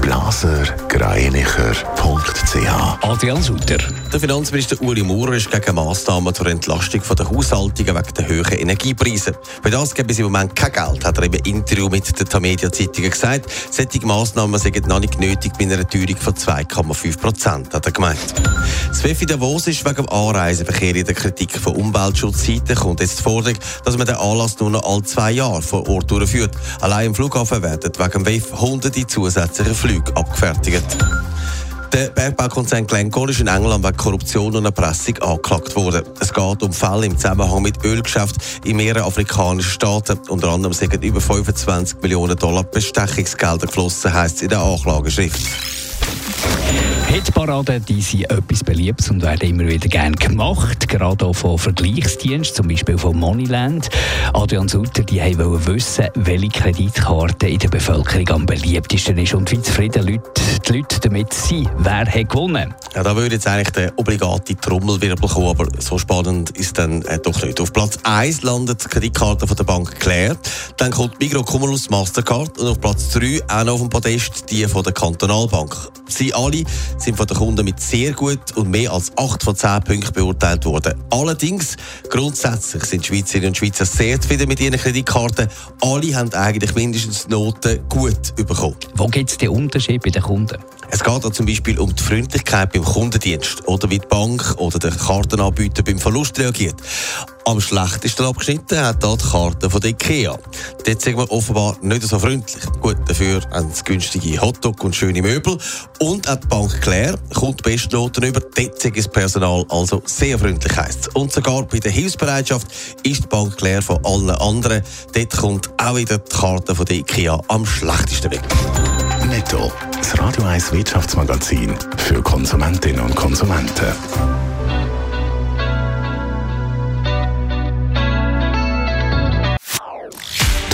blasergreinicher.ch Adrian Sutter. Der Finanzminister Uli Maurer ist gegen Massnahmen zur Entlastung der Haushaltungen wegen der hohen Energiepreise. Für das geben sie im Moment kein Geld, hat er im Interview mit der Tamedia Zeitung gesagt. Solche Massnahmen sind noch nicht nötig bei einer Teuerung von 2,5 Prozent, hat er gemeint. Das WEF Davos ist wegen dem Anreiseverkehr in der Kritik von Umweltschutzseite kommt jetzt die Forderung, dass man den Anlass nur noch alle zwei Jahre vor Ort durchführt. Allein im Flughafen werden wegen dem WEF hunderte zusätzliche Flüge abgefertigt. Der Bergbaukonzern Glencore ist in England wegen Korruption und Erpressung angeklagt worden. Es geht um Fälle im Zusammenhang mit Ölgeschäft in mehreren afrikanischen Staaten. Unter anderem sind über 25 Millionen Dollar Bestechungsgelder geflossen, heisst es in der Anklageschrift. Hitparaden, die sind etwas Beliebtes und werden immer wieder gerne gemacht, gerade auch von Vergleichsdiensten, zum Beispiel von Moneyland. Adrian Sutter, die wollen wissen, welche Kreditkarte in der Bevölkerung am beliebtesten ist und wie zufrieden die Leute damit sind. Wer hat gewonnen? Ja, da würde jetzt eigentlich der obligate Trommelwirbel kommen, aber so spannend ist dann äh, doch nicht. Auf Platz 1 landet die Kreditkarte von der Bank Claire, dann kommt Migro Cumulus Mastercard und auf Platz 3 auch noch auf dem Podest die von der Kantonalbank. Sie alle sind von den Kunden mit sehr gut und mehr als 8 von 10 Punkten beurteilt worden. Allerdings, grundsätzlich sind Schweizerinnen und Schweizer sehr zufrieden mit ihren Kreditkarten. Alle haben eigentlich mindestens Noten gut bekommen. Wo gibt es den Unterschied bei den Kunden? Es geht da zum Beispiel um die Freundlichkeit beim Kundendienst oder wie die Bank oder der Kartenanbieter beim Verlust reagiert. Am schlechtesten abgeschnitten hat hier die Karte von IKEA. Dort sind wir offenbar nicht so freundlich. Gut, dafür haben sie günstige Hotdog und schöne Möbel. Und auch die Bank Claire kommt Bestnoten über. Dort ist das Personal also sehr freundlich heisst. Und sogar bei der Hilfsbereitschaft ist die Bank Claire von allen anderen. Dort kommt auch wieder die Karte von IKEA am schlechtesten weg. Netto. Das Radio 1 Wirtschaftsmagazin für Konsumentinnen und Konsumenten.